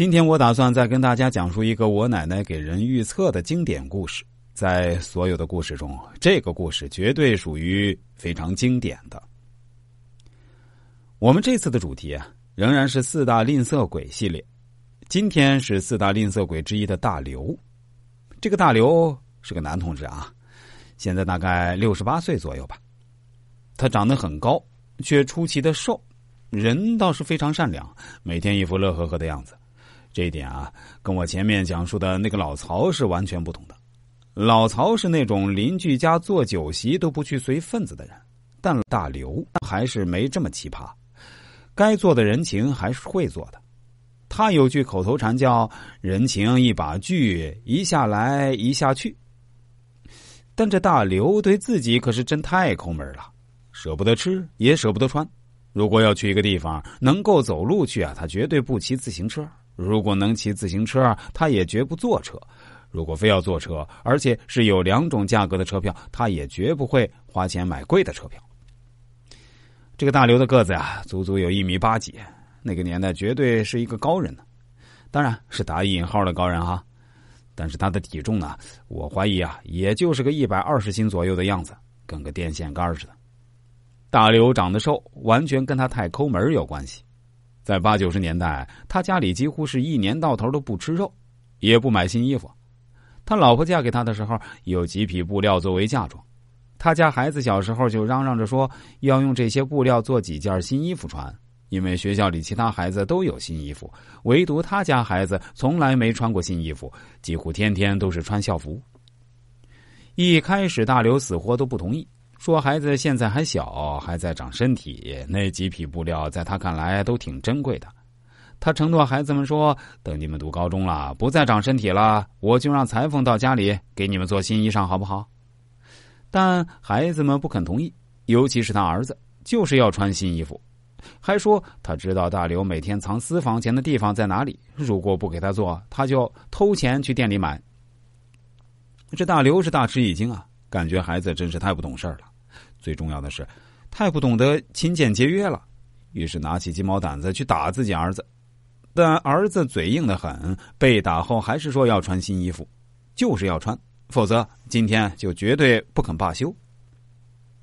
今天我打算再跟大家讲述一个我奶奶给人预测的经典故事。在所有的故事中，这个故事绝对属于非常经典的。我们这次的主题啊，仍然是四大吝啬鬼系列。今天是四大吝啬鬼之一的大刘。这个大刘是个男同志啊，现在大概六十八岁左右吧。他长得很高，却出奇的瘦，人倒是非常善良，每天一副乐呵呵的样子。这一点啊，跟我前面讲述的那个老曹是完全不同的。老曹是那种邻居家做酒席都不去随份子的人，但大刘还是没这么奇葩，该做的人情还是会做的。他有句口头禅叫“人情一把锯，一下来一下去”。但这大刘对自己可是真太抠门了，舍不得吃也舍不得穿。如果要去一个地方能够走路去啊，他绝对不骑自行车。如果能骑自行车，他也绝不坐车；如果非要坐车，而且是有两种价格的车票，他也绝不会花钱买贵的车票。这个大刘的个子呀，足足有一米八几，那个年代绝对是一个高人呢，当然是打引号的高人哈。但是他的体重呢，我怀疑啊，也就是个一百二十斤左右的样子，跟个电线杆似的。大刘长得瘦，完全跟他太抠门有关系。在八九十年代，他家里几乎是一年到头都不吃肉，也不买新衣服。他老婆嫁给他的时候，有几匹布料作为嫁妆。他家孩子小时候就嚷嚷着说要用这些布料做几件新衣服穿，因为学校里其他孩子都有新衣服，唯独他家孩子从来没穿过新衣服，几乎天天都是穿校服。一开始，大刘死活都不同意。说孩子现在还小，还在长身体，那几匹布料在他看来都挺珍贵的。他承诺孩子们说：“等你们读高中了，不再长身体了，我就让裁缝到家里给你们做新衣裳，好不好？”但孩子们不肯同意，尤其是他儿子，就是要穿新衣服，还说他知道大刘每天藏私房钱的地方在哪里，如果不给他做，他就偷钱去店里买。这大刘是大吃一惊啊，感觉孩子真是太不懂事了。最重要的是，太不懂得勤俭节约了，于是拿起鸡毛掸子去打自己儿子。但儿子嘴硬的很，被打后还是说要穿新衣服，就是要穿，否则今天就绝对不肯罢休。